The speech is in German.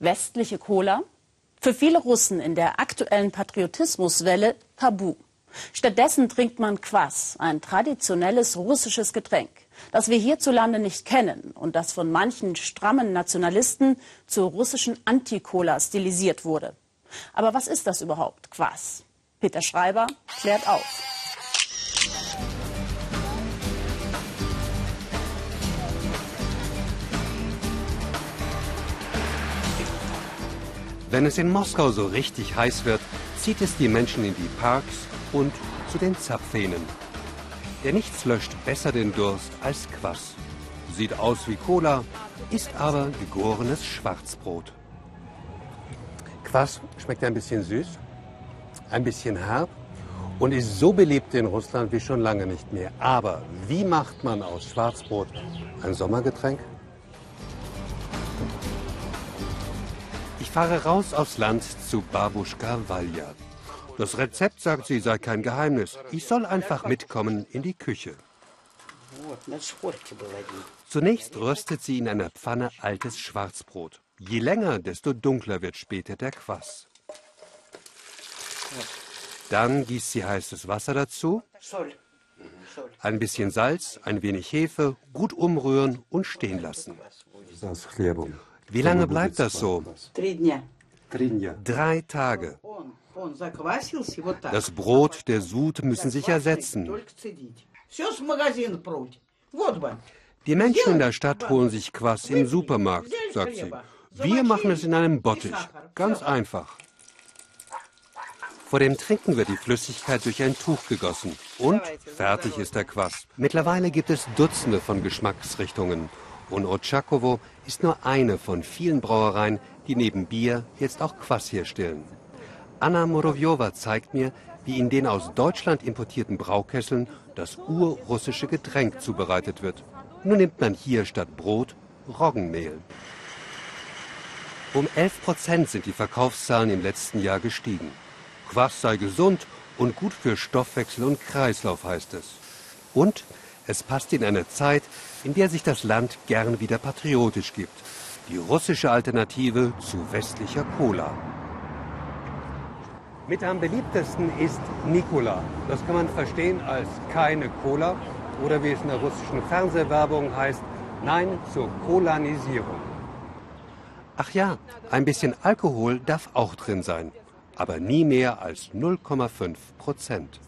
Westliche Cola? Für viele Russen in der aktuellen Patriotismuswelle tabu. Stattdessen trinkt man Kwas, ein traditionelles russisches Getränk, das wir hierzulande nicht kennen und das von manchen strammen Nationalisten zur russischen Anti-Cola stilisiert wurde. Aber was ist das überhaupt, Kwas? Peter Schreiber klärt auf. Wenn es in Moskau so richtig heiß wird, zieht es die Menschen in die Parks und zu den Zapfhähnen. Der nichts löscht besser den Durst als Quass. Sieht aus wie Cola, ist aber gegorenes Schwarzbrot. Quass schmeckt ein bisschen süß, ein bisschen herb und ist so beliebt in Russland wie schon lange nicht mehr. Aber wie macht man aus Schwarzbrot ein Sommergetränk? Ich fahre raus aufs Land zu Babuschka Valja. Das Rezept, sagt sie, sei kein Geheimnis. Ich soll einfach mitkommen in die Küche. Zunächst röstet sie in einer Pfanne altes Schwarzbrot. Je länger, desto dunkler wird später der Quass. Dann gießt sie heißes Wasser dazu, ein bisschen Salz, ein wenig Hefe, gut umrühren und stehen lassen. Wie lange bleibt das so? Drei Tage. Das Brot, der Sud müssen sich ersetzen. Die Menschen in der Stadt holen sich Quass im Supermarkt, sagt sie. Wir machen es in einem Bottich. Ganz einfach. Vor dem Trinken wird die Flüssigkeit durch ein Tuch gegossen. Und fertig ist der Quass. Mittlerweile gibt es Dutzende von Geschmacksrichtungen. Und Otschakowo ist nur eine von vielen Brauereien, die neben Bier jetzt auch Quass herstellen. Anna Morovjova zeigt mir, wie in den aus Deutschland importierten Braukesseln das urrussische Getränk zubereitet wird. Nun nimmt man hier statt Brot Roggenmehl. Um 11 Prozent sind die Verkaufszahlen im letzten Jahr gestiegen. Quass sei gesund und gut für Stoffwechsel und Kreislauf, heißt es. Und es passt in eine Zeit, in der sich das Land gern wieder patriotisch gibt. Die russische Alternative zu westlicher Cola. Mit am beliebtesten ist Nikola. Das kann man verstehen als keine Cola oder wie es in der russischen Fernsehwerbung heißt, Nein zur Kolanisierung. Ach ja, ein bisschen Alkohol darf auch drin sein, aber nie mehr als 0,5 Prozent.